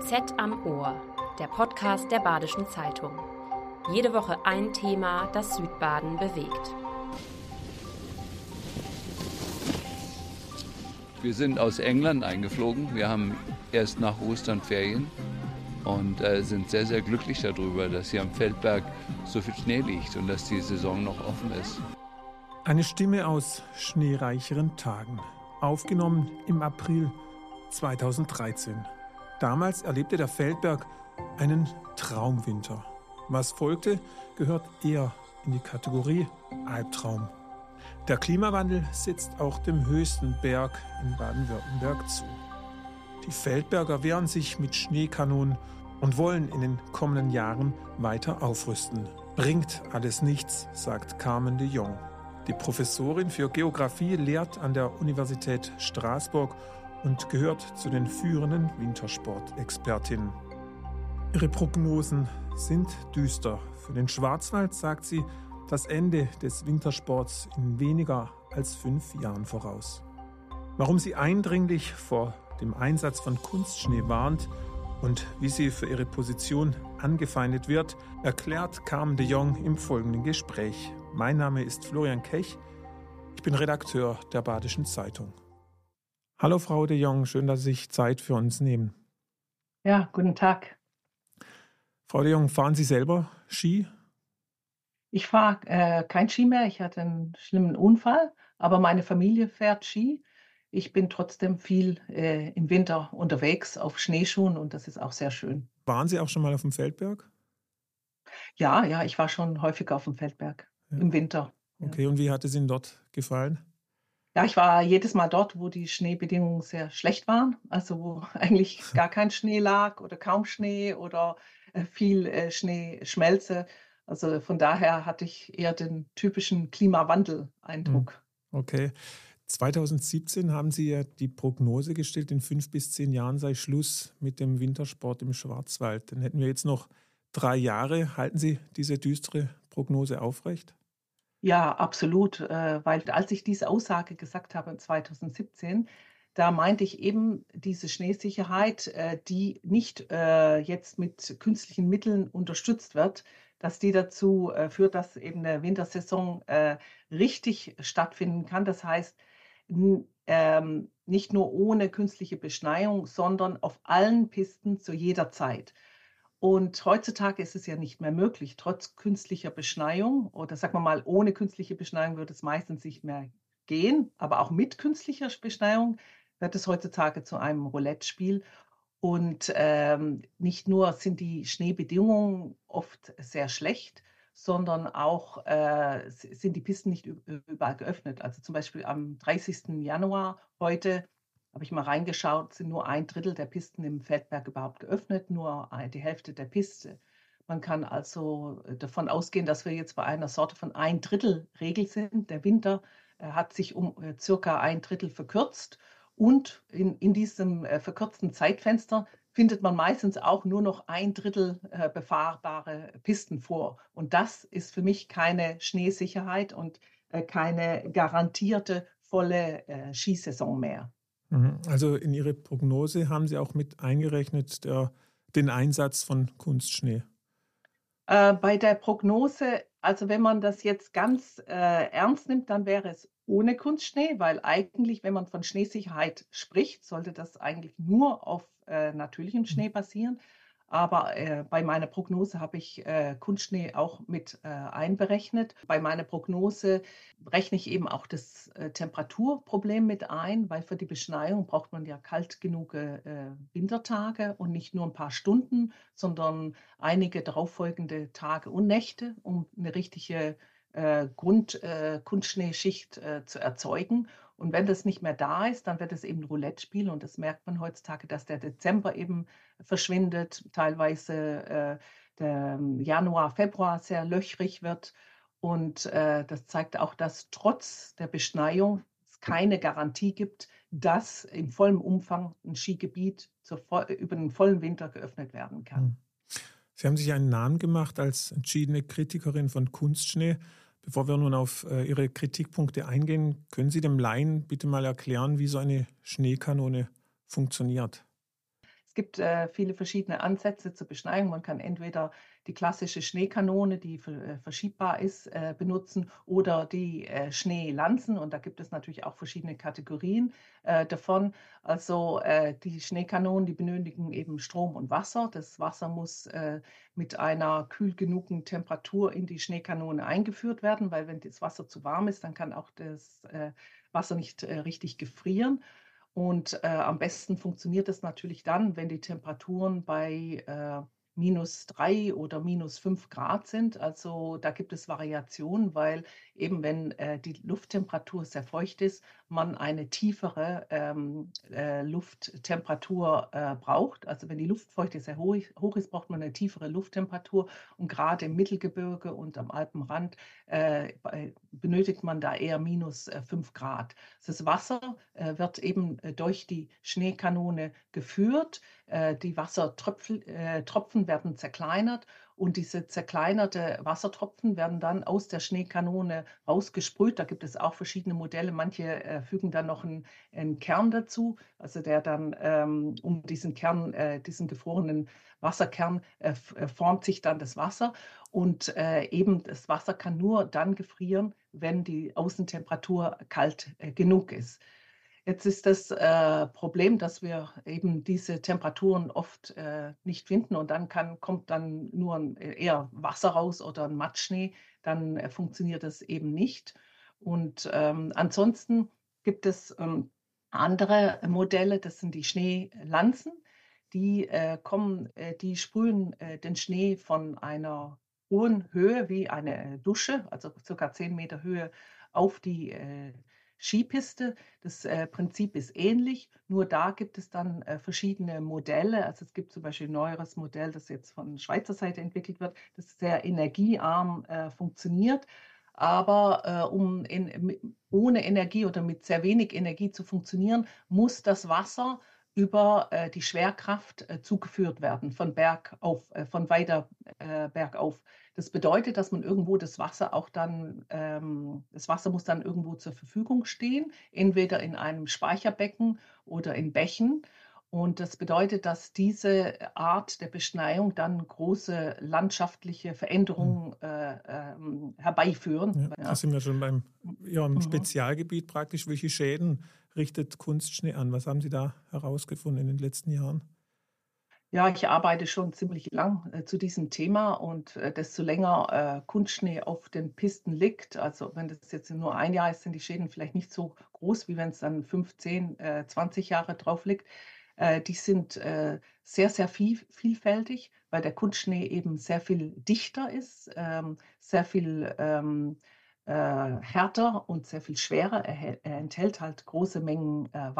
BZ am Ohr, der Podcast der Badischen Zeitung. Jede Woche ein Thema, das Südbaden bewegt. Wir sind aus England eingeflogen. Wir haben erst nach Ostern Ferien und äh, sind sehr, sehr glücklich darüber, dass hier am Feldberg so viel Schnee liegt und dass die Saison noch offen ist. Eine Stimme aus schneereicheren Tagen, aufgenommen im April 2013. Damals erlebte der Feldberg einen Traumwinter. Was folgte, gehört eher in die Kategorie Albtraum. Der Klimawandel setzt auch dem höchsten Berg in Baden-Württemberg zu. Die Feldberger wehren sich mit Schneekanonen und wollen in den kommenden Jahren weiter aufrüsten. Bringt alles nichts, sagt Carmen de Jong. Die Professorin für Geographie lehrt an der Universität Straßburg und gehört zu den führenden Wintersportexpertinnen. Ihre Prognosen sind düster. Für den Schwarzwald sagt sie das Ende des Wintersports in weniger als fünf Jahren voraus. Warum sie eindringlich vor dem Einsatz von Kunstschnee warnt und wie sie für ihre Position angefeindet wird, erklärt Carmen de Jong im folgenden Gespräch. Mein Name ist Florian Kech. Ich bin Redakteur der Badischen Zeitung. Hallo Frau de Jong, schön, dass Sie sich Zeit für uns nehmen. Ja, guten Tag. Frau de Jong, fahren Sie selber Ski? Ich fahre äh, kein Ski mehr. Ich hatte einen schlimmen Unfall, aber meine Familie fährt Ski. Ich bin trotzdem viel äh, im Winter unterwegs auf Schneeschuhen und das ist auch sehr schön. Waren Sie auch schon mal auf dem Feldberg? Ja, ja, ich war schon häufiger auf dem Feldberg ja. im Winter. Okay, ja. und wie hat es Ihnen dort gefallen? Ja, ich war jedes Mal dort, wo die Schneebedingungen sehr schlecht waren, also wo eigentlich gar kein Schnee lag oder kaum Schnee oder äh, viel äh, Schneeschmelze. Also von daher hatte ich eher den typischen Klimawandel-Eindruck. Hm, okay. 2017 haben Sie ja die Prognose gestellt, in fünf bis zehn Jahren sei Schluss mit dem Wintersport im Schwarzwald. Dann hätten wir jetzt noch drei Jahre. Halten Sie diese düstere Prognose aufrecht? Ja, absolut, äh, weil als ich diese Aussage gesagt habe 2017, da meinte ich eben diese Schneesicherheit, äh, die nicht äh, jetzt mit künstlichen Mitteln unterstützt wird, dass die dazu führt, dass eben eine Wintersaison richtig stattfinden kann. Das heißt, ähm, nicht nur ohne künstliche Beschneiung, sondern auf allen Pisten zu jeder Zeit. Und heutzutage ist es ja nicht mehr möglich, trotz künstlicher Beschneiung oder sagen wir mal, ohne künstliche Beschneiung würde es meistens nicht mehr gehen, aber auch mit künstlicher Beschneiung wird es heutzutage zu einem Roulette-Spiel. Und ähm, nicht nur sind die Schneebedingungen oft sehr schlecht, sondern auch äh, sind die Pisten nicht überall geöffnet. Also zum Beispiel am 30. Januar heute habe ich mal reingeschaut, sind nur ein Drittel der Pisten im Feldberg überhaupt geöffnet, nur die Hälfte der Piste. Man kann also äh, davon ausgehen, dass wir jetzt bei einer Sorte von ein Drittel Regel sind. Der Winter äh, hat sich um äh, circa ein Drittel verkürzt und in, in diesem verkürzten Zeitfenster findet man meistens auch nur noch ein Drittel befahrbare Pisten vor. Und das ist für mich keine Schneesicherheit und keine garantierte volle Skisaison mehr. Mhm. Also in Ihre Prognose haben Sie auch mit eingerechnet der, den Einsatz von Kunstschnee? Äh, bei der Prognose, also wenn man das jetzt ganz äh, ernst nimmt, dann wäre es ohne Kunstschnee, weil eigentlich, wenn man von Schneesicherheit spricht, sollte das eigentlich nur auf äh, natürlichem Schnee mhm. Aber äh, bei meiner Prognose habe ich äh, Kunstschnee auch mit äh, einberechnet. Bei meiner Prognose rechne ich eben auch das äh, Temperaturproblem mit ein, weil für die Beschneiung braucht man ja kalt genug äh, Wintertage und nicht nur ein paar Stunden, sondern einige darauffolgende Tage und Nächte, um eine richtige äh, Grund-Kunstschneeschicht zu erzeugen. Und wenn das nicht mehr da ist, dann wird es eben Roulette-Spiel. Und das merkt man heutzutage, dass der Dezember eben verschwindet, teilweise äh, der Januar, Februar sehr löchrig wird. Und äh, das zeigt auch, dass trotz der Beschneiung es keine Garantie gibt, dass im vollen Umfang ein Skigebiet zur, über den vollen Winter geöffnet werden kann. Hm. Sie haben sich einen Namen gemacht als entschiedene Kritikerin von Kunstschnee. Bevor wir nun auf äh, Ihre Kritikpunkte eingehen, können Sie dem Laien bitte mal erklären, wie so eine Schneekanone funktioniert? Es gibt äh, viele verschiedene Ansätze zur Beschneiung. Man kann entweder die klassische Schneekanone, die äh, verschiebbar ist, äh, benutzen oder die äh, Schneelanzen. Und da gibt es natürlich auch verschiedene Kategorien davon. Also die Schneekanonen, die benötigen eben Strom und Wasser. Das Wasser muss mit einer kühl genugen Temperatur in die Schneekanone eingeführt werden, weil wenn das Wasser zu warm ist, dann kann auch das Wasser nicht richtig gefrieren. Und äh, am besten funktioniert es natürlich dann, wenn die Temperaturen bei äh, minus drei oder minus fünf Grad sind. Also da gibt es Variationen, weil eben wenn äh, die Lufttemperatur sehr feucht ist, man eine tiefere ähm, äh, Lufttemperatur äh, braucht. Also wenn die Luftfeuchte sehr hoch, hoch, ist, braucht man eine tiefere Lufttemperatur. Und gerade im Mittelgebirge und am Alpenrand äh, benötigt man da eher minus äh, fünf Grad. Das Wasser äh, wird eben durch die Schneekanone geführt. die Wassertropfen werden zerkleinert und diese zerkleinerte Wassertropfen werden dann aus der Schneekanone rausgesprüht. Da gibt es auch verschiedene Modelle. Manche äh, fügen dann noch einen, einen, Kern dazu, also der dann ähm, um diesen Kern, äh, diesen gefrorenen Wasserkern äh, äh formt sich dann das Wasser. Und äh, eben das Wasser kann nur dann gefrieren, wenn die Außentemperatur kalt äh, genug ist. Jetzt ist das äh, Problem, dass wir eben diese Temperaturen oft äh, nicht finden und dann kann, kommt dann nur ein, äh, eher Wasser raus oder ein Matschschnee, dann äh, funktioniert das eben nicht. Und ähm, ansonsten gibt es ähm, andere Modelle, das sind die Schneelanzen. Die äh, kommen, äh, die sprühen den Schnee von einer hohen Höhe wie eine Dusche, also circa 10 Meter Höhe, auf die Skipiste. Das äh, Prinzip ist ähnlich, nur da gibt es dann äh, verschiedene Modelle. Also es gibt zum Beispiel ein neueres Modell, das jetzt von Schweizer Seite entwickelt wird, das sehr energiearm äh, funktioniert. Aber äh, um in, ohne Energie oder mit sehr wenig Energie zu funktionieren, muss das Wasser über äh, die Schwerkraft äh, zugeführt werden, von Berg auf, äh, von weiter äh, bergauf. Das bedeutet, dass man irgendwo das Wasser auch dann, ähm, das Wasser muss dann irgendwo zur Verfügung stehen, entweder in einem Speicherbecken oder in Bächen. Und das bedeutet, dass diese Art der Beschneiung dann große landschaftliche Veränderungen hm. äh, äh, herbeiführen. Ja, ja. Da sind wir schon beim ja, im mhm. Spezialgebiet praktisch. Welche Schäden richtet Kunstschnee an? Was haben Sie da herausgefunden in den letzten Jahren? Ja, ich arbeite schon ziemlich lang äh, zu diesem Thema und äh, desto länger äh, Kunstschnee auf den Pisten liegt, also wenn das jetzt nur ein Jahr ist, sind die Schäden vielleicht nicht so groß, wie wenn es dann 15, 20 Jahre drauf liegt. Äh, die sind äh, sehr, sehr viel, vielfältig, weil der Kunstschnee eben sehr viel dichter ist, ähm, sehr viel ähm, äh, härter und sehr viel schwerer. Er, er enthält halt große Mengen äh,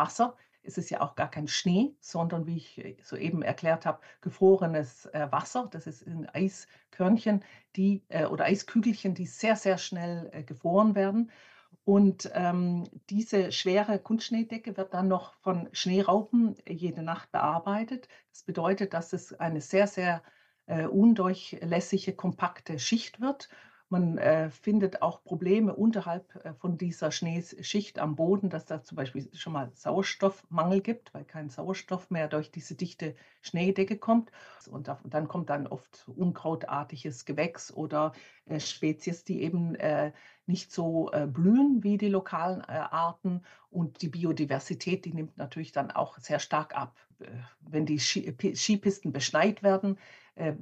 Wasser. Es ist ja auch gar kein Schnee, sondern wie ich soeben erklärt habe, gefrorenes äh, Wasser. Das ist in Eiskörnchen, die äh, oder Eiskügelchen, die sehr, sehr schnell gefroren werden. Und ähm, diese schwere Kunstschneedecke wird dann noch von Schneeraupen jede Nacht bearbeitet. Das bedeutet, dass es eine sehr, sehr äh, undurchlässige, kompakte Schicht wird. Man äh, findet auch Probleme unterhalb äh, von dieser Schneeschicht am Boden, dass da zum Beispiel schon mal Sauerstoffmangel gibt, weil kein Sauerstoff mehr durch diese dichte Schneedecke kommt. Und da, dann kommt dann oft unkrautartiges Gewächs oder äh, Spezies, die eben äh, nicht so äh, blühen wie die lokalen äh, Arten. Und die Biodiversität, die nimmt natürlich dann auch sehr stark ab. wenn die Skipisten beschneit werden, äh,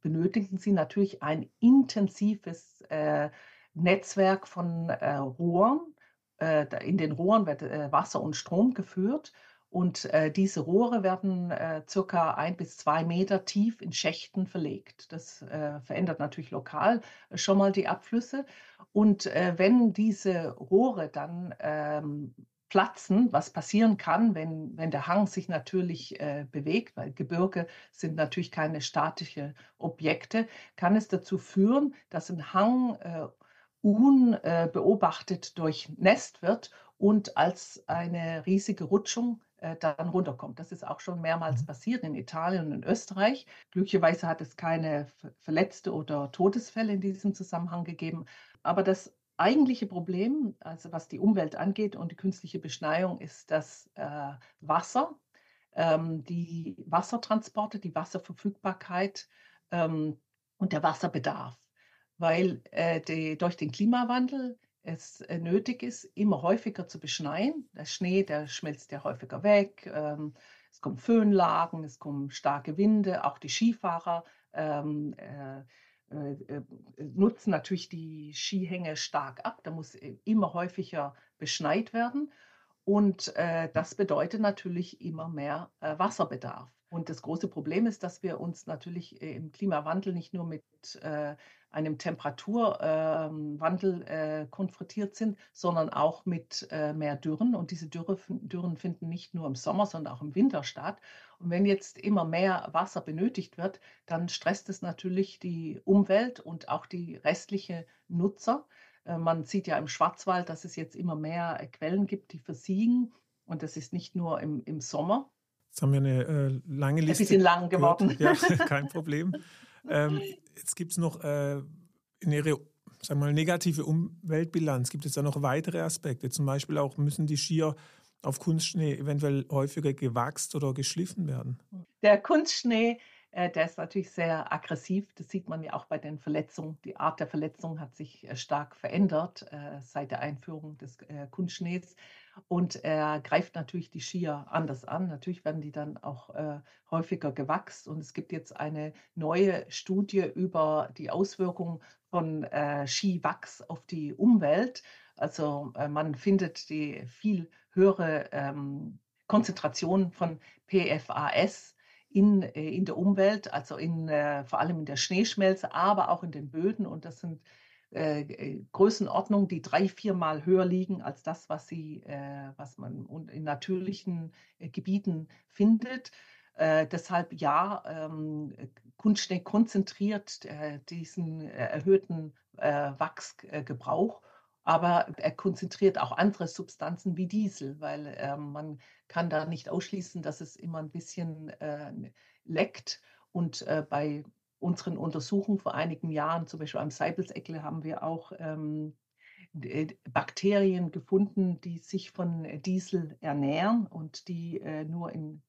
benötigen sie natürlich ein intensives äh, Netzwerk von äh, Rohren. Äh, in den Rohren wird äh, Wasser und Strom geführt und äh, diese Rohre werden circa ein bis zwei Meter tief in Schächten verlegt. Das verändert natürlich lokal schon mal die Abflüsse. Und wenn diese Rohre dann ähm, platzen, was passieren kann, wenn, wenn der Hang sich natürlich äh, bewegt, weil Gebirge sind natürlich keine statischen Objekte, kann es dazu führen, dass ein Hang äh, unbeobachtet äh, durchnässt wird und als eine riesige Rutschung äh, dann runterkommt. Das ist auch schon mehrmals mhm. passiert in Italien und in Österreich. Glücklicherweise hat es keine Verletzte oder Todesfälle in diesem Zusammenhang gegeben. Aber das eigentliche Problem, also was die Umwelt angeht und die künstliche Beschneiung, ist das äh, Wasser. ähm, die Wassertransporte, die Wasserverfügbarkeit ähm, und der Wasserbedarf, weil äh, die, durch den Klimawandel es äh, nötig ist, immer häufiger zu beschneien. Der Schnee, der schmilzt ja häufiger weg. Ähm, es kommen Föhnlagen, es kommen starke Winde. Auch die Skifahrer ähm, äh, nutzen natürlich die Skihänge stark ab. Da muss äh, immer häufiger beschneit werden. Und äh, das bedeutet natürlich immer mehr äh, Wasserbedarf. Und das große Problem ist, dass wir uns natürlich im Klimawandel nicht nur mit äh, einem Temperaturwandel äh, konfrontiert sind, sondern auch mit äh, mehr Dürren. Und diese Dürre, Dürren finden nicht nur im Sommer, sondern auch im Winter statt. Und wenn jetzt immer mehr Wasser benötigt wird, dann stresst es natürlich die Umwelt und auch die restliche Nutzer. Äh, man sieht ja im Schwarzwald, dass es jetzt immer mehr Quellen gibt, die versiegen. Und das ist nicht nur im, im Sommer. Jetzt haben wir eine äh, lange Liste. Ein bisschen lang geworden. Ja, kein Problem. Ähm, jetzt gibt es noch äh, in Ihrer sagen wir mal, negative Umweltbilanz, gibt es da noch weitere Aspekte? Zum Beispiel auch, müssen die Skier auf Kunstschnee eventuell häufiger gewachst oder geschliffen werden? Der Kunstschnee äh, der ist natürlich sehr aggressiv. Das sieht man ja auch bei den Verletzungen. Die Art der Verletzung hat sich äh, stark verändert äh, seit der Einführung des Kunstschnees. Und er greift natürlich die Skier anders an. Natürlich werden die dann auch häufiger gewachst. Und es gibt jetzt eine neue Studie über die Auswirkungen von Skiwachs auf die Umwelt. Also man findet die viel höhere ähm, Konzentration von PFAS in, äh, in der Umwelt, also in, äh, vor allem in der Schneeschmelze, aber auch in den Böden. Und das sind äh, äh Größenordnungen, die drei, viermal höher liegen als das, was, sie, äh, was man in natürlichen äh, Gebieten findet. deshalb ja, ähm, Kunstschnee konzentriert diesen erhöhten Wachsgebrauch aber er konzentriert auch andere Substanzen wie Diesel, weil äh, man kann da nicht ausschließen, dass es immer ein bisschen äh, leckt. Und äh, bei unseren Untersuchungen vor einigen Jahren, zum Beispiel am Seibelseckle, haben wir auch ähm, Bakterien gefunden, die sich von Diesel ernähren und die äh, nur in,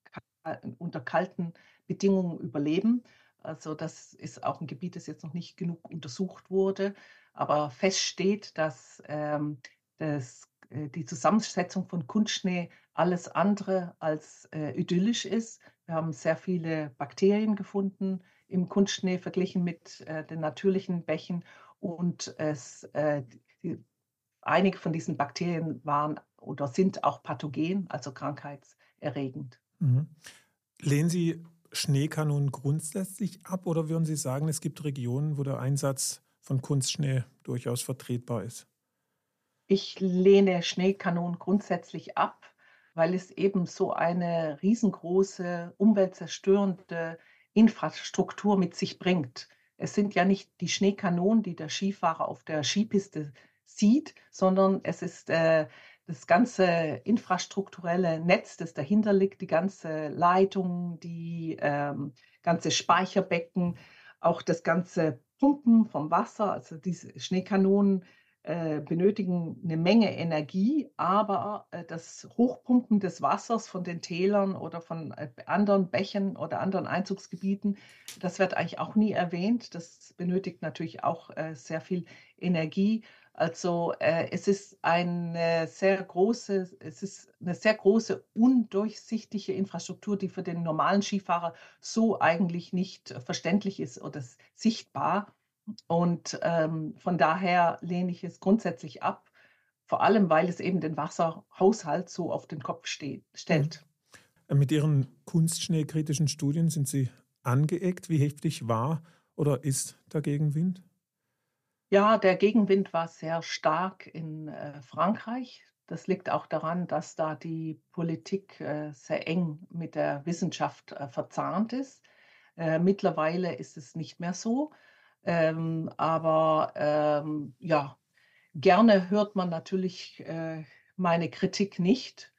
unter kalten Bedingungen überleben. Also das ist auch ein Gebiet, das jetzt noch nicht genug untersucht wurde. Aber fest steht, dass ähm, das, äh, die Zusammensetzung von Kunstschnee alles andere als äh, idyllisch ist. Wir haben sehr viele Bakterien gefunden im Kunstschnee verglichen mit äh, den natürlichen Bächen und es, äh, die, einige von diesen Bakterien waren oder sind auch pathogen, also krankheitserregend. Mhm. Lehnen Sie Schneekanonen grundsätzlich ab oder würden Sie sagen, es gibt Regionen, wo der Einsatz von Kunstschnee durchaus vertretbar ist? Ich lehne Schneekanonen grundsätzlich ab, weil es eben so eine riesengroße, umweltzerstörende Infrastruktur mit sich bringt. Es sind ja nicht die Schneekanonen, die der Skifahrer auf der Skipiste sieht, sondern es ist äh, das ganze infrastrukturelle Netz, das dahinter liegt, die ganze Leitung, die ähm, ganze Speicherbecken, auch das ganze Pumpen vom Wasser, also diese Schneekanonen benötigen eine Menge Energie, aber äh, das Hochpumpen des Wassers von den Tälern oder von äh, anderen Bächen oder anderen Einzugsgebieten, das wird eigentlich auch nie erwähnt. Das benötigt natürlich auch äh, sehr viel Energie. Also äh, es ist eine sehr große, es ist eine sehr große undurchsichtige Infrastruktur, die für den normalen Skifahrer so eigentlich nicht verständlich ist oder sichtbar. Und ähm, von daher lehne ich es grundsätzlich ab, vor allem weil es eben den Wasserhaushalt so auf den Kopf steht, stellt. Mhm. Mit Ihren kunstschneekritischen Studien sind Sie angeeckt. Wie heftig war oder ist der Gegenwind? Ja, der Gegenwind war sehr stark in äh, Frankreich. Das liegt auch daran, dass da die Politik äh, sehr eng mit der Wissenschaft äh, verzahnt ist. Äh, mittlerweile ist es nicht mehr so. Ähm, aber ähm, ja, gerne hört man natürlich äh, meine Kritik nicht.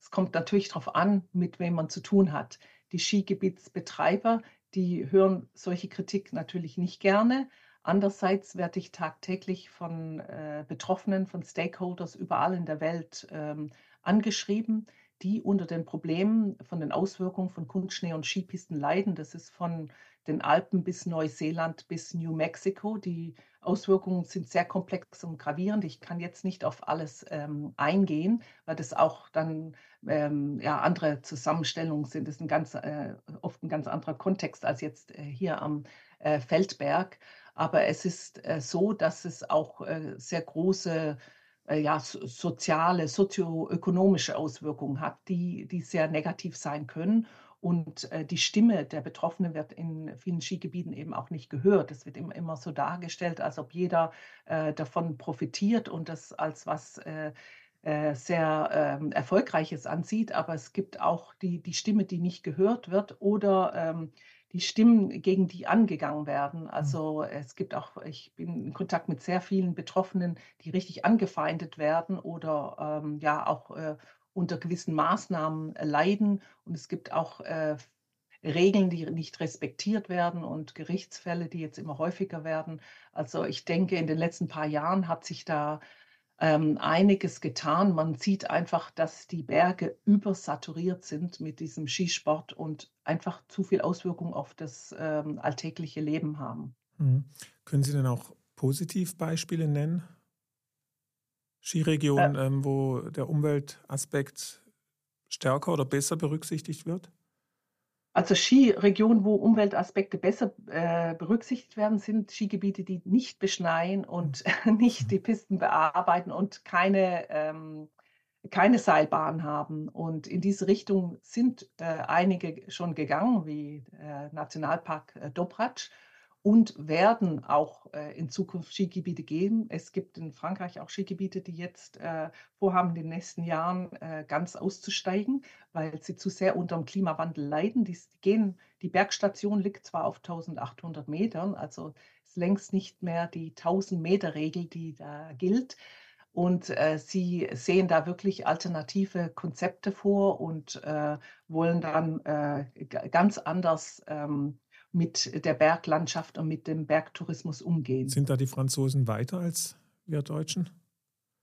Es kommt natürlich darauf an, mit wem man zu tun hat. Die Skigebietsbetreiber, die hören solche Kritik natürlich nicht gerne. Andererseits werde ich tagtäglich von äh, Betroffenen, von Stakeholders überall in der Welt ähm, angeschrieben, die unter den Problemen von den Auswirkungen von Kunstschnee und Skipisten leiden. Das ist von den Alpen bis Neuseeland bis New Mexico. Die Auswirkungen sind sehr komplex und gravierend. Ich kann jetzt nicht auf alles ähm, eingehen, weil das auch dann ähm, ja, andere Zusammenstellungen sind. Das ist ein ganz, äh, oft ein ganz anderer Kontext als jetzt äh, hier am äh, Feldberg. Aber es ist äh, so, dass es auch äh, sehr große äh, ja, soziale, sozioökonomische Auswirkungen hat, die, die sehr negativ sein können. Und äh, die Stimme der Betroffenen wird in vielen Skigebieten eben auch nicht gehört. Es wird immer, immer so dargestellt, als ob jeder äh, davon profitiert und das als was äh, äh sehr ähm, Erfolgreiches ansieht. Aber es gibt auch die, die Stimme, die nicht gehört wird oder ähm, die Stimmen, gegen die angegangen werden. Mhm. Also es gibt auch, ich bin in Kontakt mit sehr vielen Betroffenen, die richtig angefeindet werden oder ähm, ja auch äh, unter gewissen Maßnahmen leiden. Und es gibt auch äh, Regeln, die nicht respektiert werden und Gerichtsfälle, die jetzt immer häufiger werden. Also ich denke, in den letzten paar Jahren hat sich da ähm, einiges getan. Man sieht einfach, dass die Berge übersaturiert sind mit diesem Skisport und einfach zu viel Auswirkung auf das ähm, alltägliche Leben haben. Mhm. Können Sie denn auch Positivbeispiele nennen? Skiregionen, äh, ähm, wo der Umweltaspekt stärker oder besser berücksichtigt wird? Also Skiregionen, wo Umweltaspekte besser äh, berücksichtigt werden, sind Skigebiete, die nicht beschneien und mhm. nicht die Pisten bearbeiten und keine, ähm, keine Seilbahn haben. Und in diese Richtung sind äh, einige schon gegangen, wie äh, Nationalpark äh, Dobratsch und werden auch äh, in Zukunft Skigebiete geben. Es gibt in Frankreich auch Skigebiete, die jetzt äh, vorhaben, in den nächsten Jahren äh, ganz auszusteigen, weil sie zu sehr unter dem Klimawandel leiden. Die, gehen, die Bergstation liegt zwar auf 1800 Metern, also ist längst nicht mehr die 1000 Meter Regel, die da gilt. Und äh, sie sehen da wirklich alternative Konzepte vor und äh, wollen dann äh, ganz anders ähm, mit der Berglandschaft und mit dem Bergtourismus umgehen. Sind da die Franzosen weiter als wir Deutschen?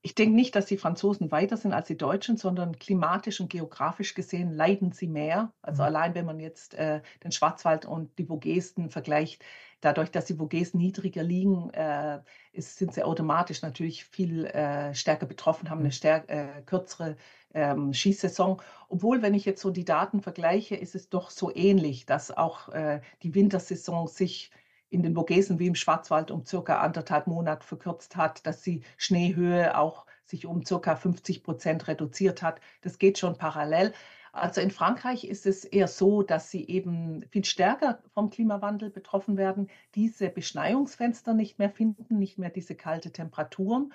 Ich denke nicht, dass die Franzosen weiter sind als die Deutschen, sondern klimatisch und geografisch gesehen leiden sie mehr. Also mhm. allein wenn man jetzt äh, den Schwarzwald und die Vogesen vergleicht, dadurch, dass die Vogesen niedriger liegen, äh, ist, sind sie automatisch natürlich viel äh, stärker betroffen, haben eine mhm. stärk, äh, kürzere ähm, Skisaison. Obwohl, wenn ich jetzt so die Daten vergleiche, ist es doch so ähnlich, dass auch äh, die Wintersaison sich in den Vogesen wie im Schwarzwald um circa anderthalb Monate verkürzt hat, dass die Schneehöhe auch sich um circa 50 Prozent reduziert hat. Das geht schon parallel. Also in Frankreich ist es eher so, dass sie eben viel stärker vom Klimawandel betroffen werden, diese Beschneiungsfenster nicht mehr finden, nicht mehr diese kalte Temperaturen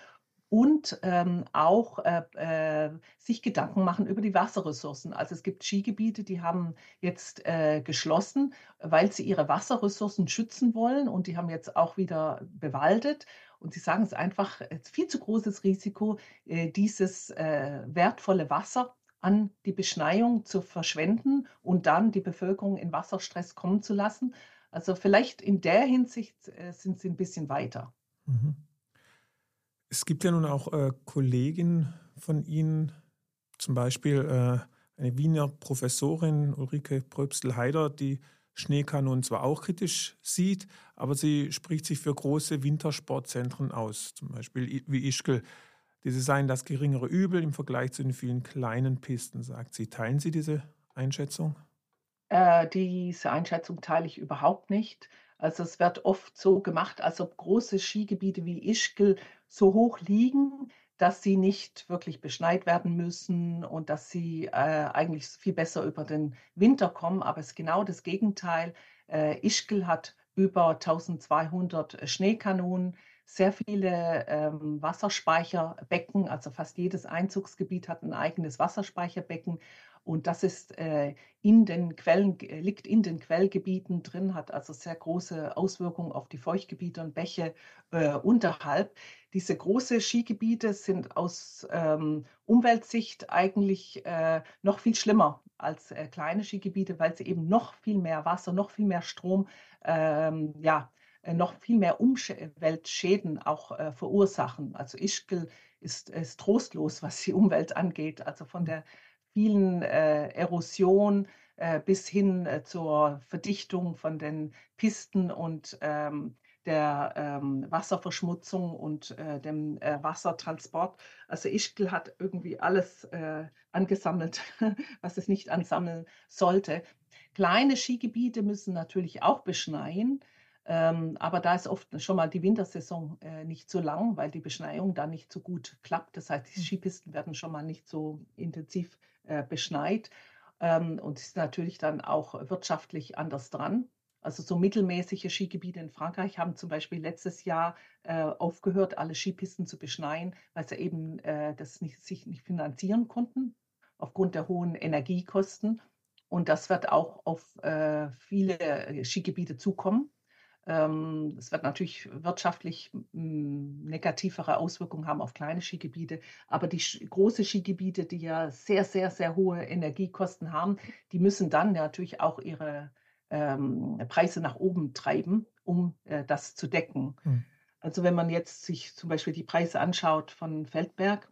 und ähm, auch äh, äh, sich Gedanken machen über die Wasserressourcen. Also es gibt Skigebiete, die haben jetzt äh, geschlossen, weil sie ihre Wasserressourcen schützen wollen und die haben jetzt auch wieder bewaldet. Und sie sagen es ist einfach, ist viel zu großes Risiko, äh, dieses äh, wertvolle Wasser an die Beschneiung zu verschwenden und dann die Bevölkerung in Wasserstress kommen zu lassen. Also vielleicht in der Hinsicht äh, sind sie ein bisschen weiter. Mhm. Es gibt ja nun auch äh, Kolleginnen von Ihnen, zum Beispiel äh, eine Wiener Professorin Ulrike Pröbstel-Heider, die Schneekanonen zwar auch kritisch sieht, aber sie spricht sich für große Wintersportzentren aus, zum Beispiel wie Ischgl. Diese seien das geringere Übel im Vergleich zu den vielen kleinen Pisten, sagt sie. Teilen Sie diese Einschätzung? Äh, diese Einschätzung teile ich überhaupt nicht. Also es wird oft so gemacht, als ob große Skigebiete wie Ischgl so hoch liegen, dass sie nicht wirklich beschneit werden müssen und dass sie äh, eigentlich viel besser über den Winter kommen. Aber es ist genau das Gegenteil. Äh, Ischgl hat über 1200 Schneekanonen, sehr viele ähm, Wasserspeicherbecken, also fast jedes Einzugsgebiet hat ein eigenes Wasserspeicherbecken und das ist äh, in den Quellen, äh, liegt in den Quellgebieten drin, hat also sehr große Auswirkungen auf die Feuchtgebiete und Bäche äh, unterhalb. Diese großen Skigebiete sind aus ähm, Umweltsicht eigentlich äh, noch viel schlimmer als äh, kleine Skigebiete, weil sie eben noch viel mehr Wasser, noch viel mehr Strom, ähm, ja, äh, noch viel mehr Umweltschäden auch äh, verursachen. Also Ischgl ist, ist, trostlos, was die Umwelt angeht. Also von der vielen äh, Erosion äh, bis hin äh, zur Verdichtung von den Pisten und ähm, der ähm, Wasserverschmutzung und äh, dem äh, Wassertransport. Also Ischgl hat irgendwie alles äh, angesammelt, was es nicht ansammeln sollte. Kleine Skigebiete müssen natürlich auch beschneien. Ähm, aber da ist oft schon mal die Wintersaison äh, nicht so lang, weil die Beschneiung dann nicht so gut klappt. Das heißt, die hm. Skipisten werden schon mal nicht so intensiv äh, beschneit ähm, und ist natürlich dann auch wirtschaftlich anders dran. Also so mittelmäßige Skigebiete in Frankreich haben zum Beispiel letztes Jahr äh, aufgehört, alle Skipisten zu beschneien, weil sie eben äh, das nicht, sich nicht finanzieren konnten aufgrund der hohen Energiekosten. Und das wird auch auf äh, viele äh, Skigebiete zukommen. Ähm, es wird natürlich wirtschaftlich negativere Auswirkungen haben auf kleine Skigebiete, aber die großen Skigebiete, die ja sehr, sehr, sehr hohe Energiekosten haben, die müssen dann natürlich auch ihre ähm, Preise nach oben treiben, um äh, das zu decken. Hm. Also wenn man jetzt sich zum Beispiel die Preise anschaut von Feldberg,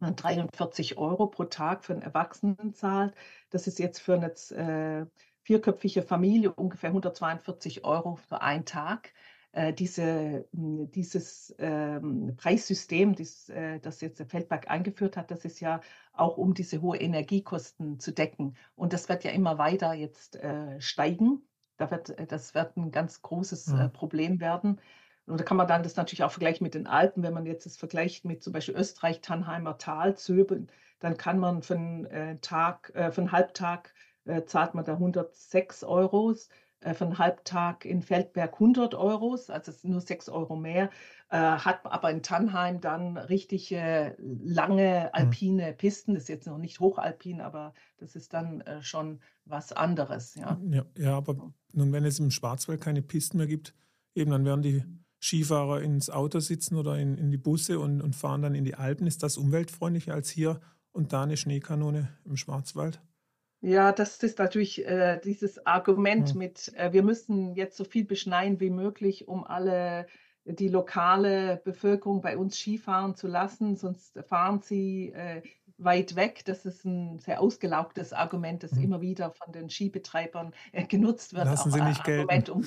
43 Euro pro Tag für einen Erwachsenen zahlt, das ist jetzt für eine äh, vierköpfige Familie ungefähr 142 Euro für einen Tag. Äh, diese, hm, dieses ähm, Preissystem, dies, äh, das jetzt der Feldberg eingeführt hat, das ist ja auch um diese hohen Energiekosten zu decken. Und das wird ja immer weiter jetzt äh, steigen. Da wird, äh, das wird ein ganz großes äh, mhm. Problem werden. Und da kann man dann das natürlich auch vergleichen mit den Alpen. Wenn man jetzt das vergleicht mit zum Beispiel Österreich, Tannheimer Tal, Zöben, dann kann man für einen äh, Tag, für einen Halbtag äh, zahlt man da 106 Euros. Äh, für einen Halbtag in Feldberg 100 Euros, also nur 6 Euro mehr, äh, hat aber in Tannheim dann richtig äh, lange mhm. alpine Pisten. Das ist jetzt noch nicht hochalpin, aber das ist dann äh, schon was anderes. Ja. ja. Ja, aber nun, wenn es im Schwarzwald keine Pisten mehr gibt, eben dann werden die Skifahrer ins Auto sitzen oder in, in die Busse und, und fahren dann in die Alpen. Ist das umweltfreundlicher als hier und da eine Schneekanone im Schwarzwald? Ja, das ist natürlich äh, dieses Argument ja. mit, äh, wir müssen jetzt so viel beschneien wie möglich, um alle die lokale Bevölkerung bei uns Skifahren zu lassen, sonst fahren sie äh, weit weg. Das ist ein sehr ausgelaugtes Argument, das mhm. immer wieder von den Skibetreibern äh, genutzt wird. Lassen Sie nicht Argument, um,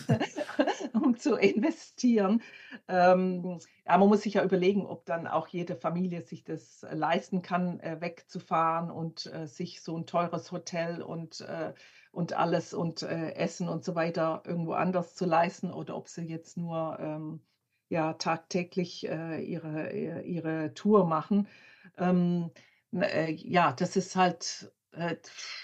um, zu investieren. Ähm, ja, man muss sich ja überlegen, ob dann auch jede Familie sich das leisten kann, äh, wegzufahren und äh, sich so ein teures Hotel und äh, und alles und äh, Essen und so weiter irgendwo anders zu leisten oder ob sie jetzt nur ähm, ja tagtäglich äh, ihre, ihre Tour machen. Ähm, äh, ja, das ist halt äh,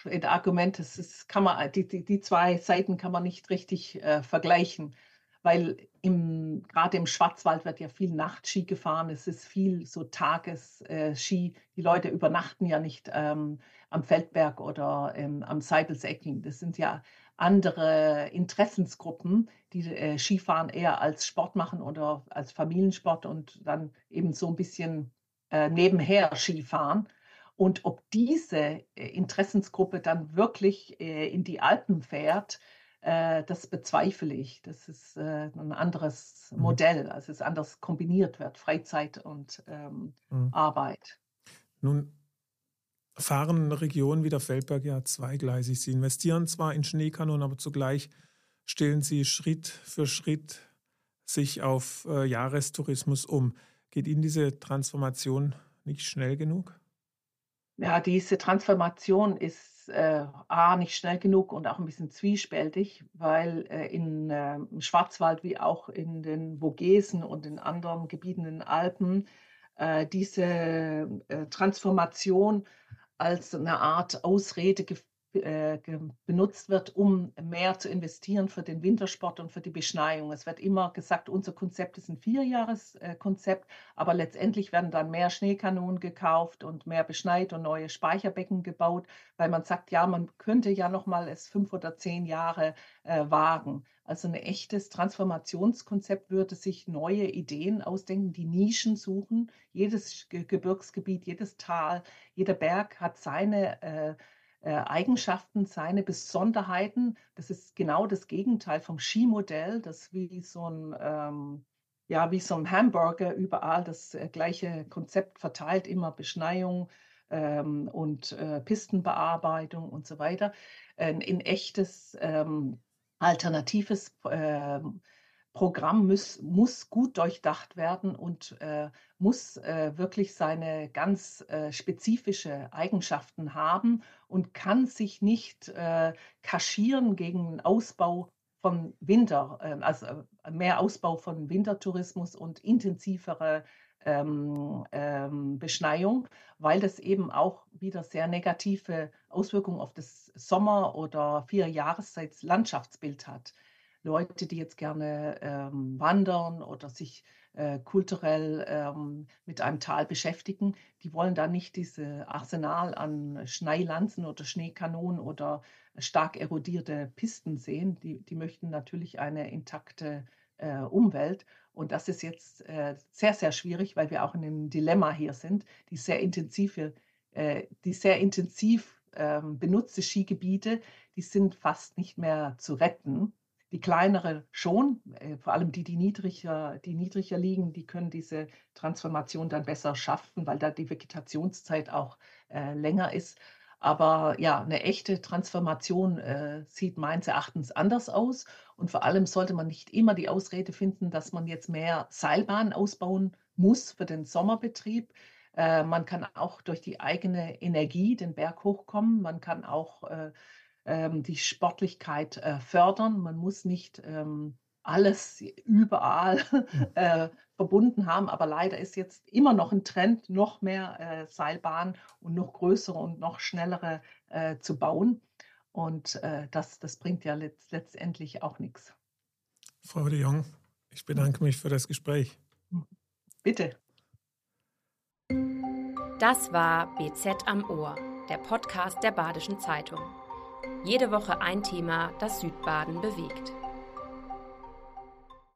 ein Argument, das ist, kann man, die, die, die zwei Seiten kann man nicht richtig äh, vergleichen, weil im, gerade im Schwarzwald wird ja viel Nachtski gefahren, es ist viel so Tagesski, äh, die Leute übernachten ja nicht ähm, am Feldberg oder ähm, am Seidelsecken, das sind ja andere Interessensgruppen, die äh, Skifahren eher als Sport machen oder als Familiensport und dann eben so ein bisschen äh, nebenher Skifahren. Und ob diese äh, Interessensgruppe dann wirklich äh, in die Alpen fährt, äh, das bezweifle ich. Das ist ein anderes mhm. Modell, also es anders kombiniert wird, Freizeit und ähm, mhm. Arbeit. Nun fahren Regionen wie der Feldberg ja zweigleisig. Sie investieren zwar in Schneekanonen, aber zugleich stellen sie Schritt für Schritt sich auf Jahrestourismus um. Geht Ihnen diese Transformation nicht schnell genug? Ja, diese Transformation ist äh, A, nicht schnell genug und auch ein bisschen zwiespältig, weil äh, in, äh, im Schwarzwald wie auch in den Vogesen und in anderen Gebieten in den Alpen äh, diese äh, Transformation als eine Art Ausrede äh, benutzt wird, um mehr zu investieren für den Wintersport und für die Beschneiung. Es wird immer gesagt, unser Konzept ist ein Vierjahreskonzept, aber letztendlich werden dann mehr Schneekanonen gekauft und mehr beschneit und neue Speicherbecken gebaut, weil man sagt, ja, man könnte ja noch mal es fünf oder zehn Jahre äh, wagen. Also ein echtes Transformationskonzept würde sich neue Ideen ausdenken, die Nischen suchen. Jedes Gebirgsgebiet, jedes Tal, jeder Berg hat seine äh, äh, Eigenschaften, seine Besonderheiten. Das ist genau das Gegenteil vom Skimodell, das wie so ein, ähm, ja, wie so ein Hamburger überall das äh, gleiche Konzept verteilt, immer Beschneiung, ähm, und äh, Pistenbearbeitung und so weiter, ein echtes ähm, alternatives ähm, Programm muss, muss gut durchdacht werden und äh, muss äh, wirklich seine ganz äh, spezifische Eigenschaften haben und kann sich nicht äh, kaschieren gegen Ausbau von Winter, ähm, also äh, mehr Ausbau von Wintertourismus und intensivere ähm, ähm, Beschneiung, weil das eben auch wieder sehr negative Auswirkungen auf das Sommer- oder vier Jahreszeits-Landschaftsbild hat. Leute, die jetzt gerne ähm, wandern oder sich äh, kulturell ähm, mit einem Tal beschäftigen, die wollen da nicht diese Arsenal an Schneelanzen oder Schneekanonen oder stark erodierte Pisten sehen. Die, die möchten natürlich eine intakte äh, Umwelt. Und das ist jetzt äh, sehr, sehr schwierig, weil wir auch in einem Dilemma hier sind. Die sehr intensive, äh, die sehr intensiv ähm, benutzte Skigebiete, die sind fast nicht mehr zu retten. Die kleinere schon, äh, vor allem die, die niedriger, die niedriger liegen, die können diese Transformation dann besser schaffen, weil da die Vegetationszeit auch äh, länger ist. Aber ja, eine echte Transformation äh, sieht meines Erachtens anders aus. Und vor allem sollte man nicht immer die Ausrede finden, dass man jetzt mehr Seilbahnen ausbauen muss für den Sommerbetrieb. Äh, man kann auch durch die eigene Energie den Berg hochkommen. Man kann auch äh, ähm, die Sportlichkeit äh, fördern. Man muss nicht ähm, alles überall äh, verbunden haben, aber leider ist jetzt immer noch ein Trend, noch mehr äh, Seilbahnen und noch größere und noch schnellere äh, zu bauen. Und äh, das, das bringt ja letzt, letztendlich auch nichts. Frau de Jong, ich bedanke mich für das Gespräch. Bitte. Das war BZ am Ohr, der Podcast der Badischen Zeitung. Jede Woche ein Thema, das Südbaden bewegt.